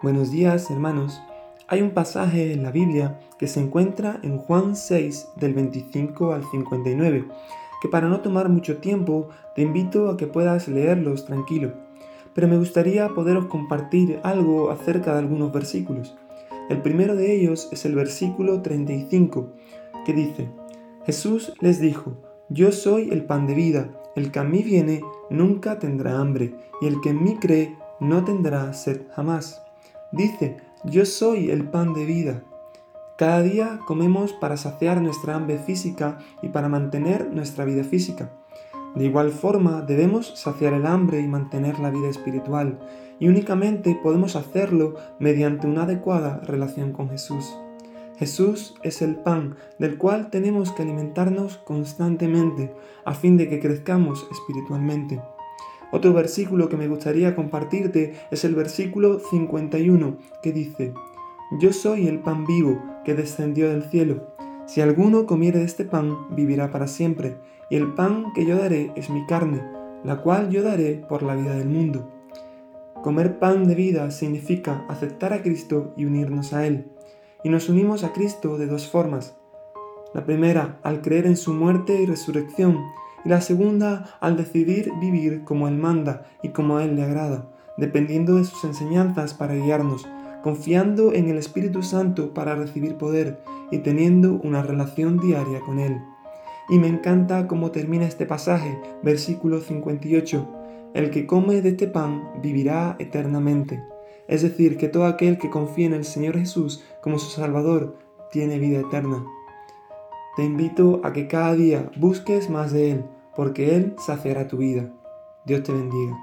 Buenos días, hermanos. Hay un pasaje en la Biblia que se encuentra en Juan 6 del 25 al 59, que para no tomar mucho tiempo te invito a que puedas leerlos tranquilo. Pero me gustaría poderos compartir algo acerca de algunos versículos. El primero de ellos es el versículo 35, que dice, Jesús les dijo, Yo soy el pan de vida, el que a mí viene nunca tendrá hambre, y el que en mí cree no tendrá sed jamás. Dice, yo soy el pan de vida. Cada día comemos para saciar nuestra hambre física y para mantener nuestra vida física. De igual forma, debemos saciar el hambre y mantener la vida espiritual, y únicamente podemos hacerlo mediante una adecuada relación con Jesús. Jesús es el pan del cual tenemos que alimentarnos constantemente a fin de que crezcamos espiritualmente. Otro versículo que me gustaría compartirte es el versículo 51 que dice, Yo soy el pan vivo que descendió del cielo. Si alguno comiere este pan, vivirá para siempre, y el pan que yo daré es mi carne, la cual yo daré por la vida del mundo. Comer pan de vida significa aceptar a Cristo y unirnos a Él. Y nos unimos a Cristo de dos formas. La primera, al creer en su muerte y resurrección, la segunda al decidir vivir como Él manda y como a Él le agrada, dependiendo de sus enseñanzas para guiarnos, confiando en el Espíritu Santo para recibir poder y teniendo una relación diaria con Él. Y me encanta cómo termina este pasaje, versículo 58. El que come de este pan vivirá eternamente. Es decir, que todo aquel que confía en el Señor Jesús como su Salvador tiene vida eterna. Te invito a que cada día busques más de Él, porque Él saciará tu vida. Dios te bendiga.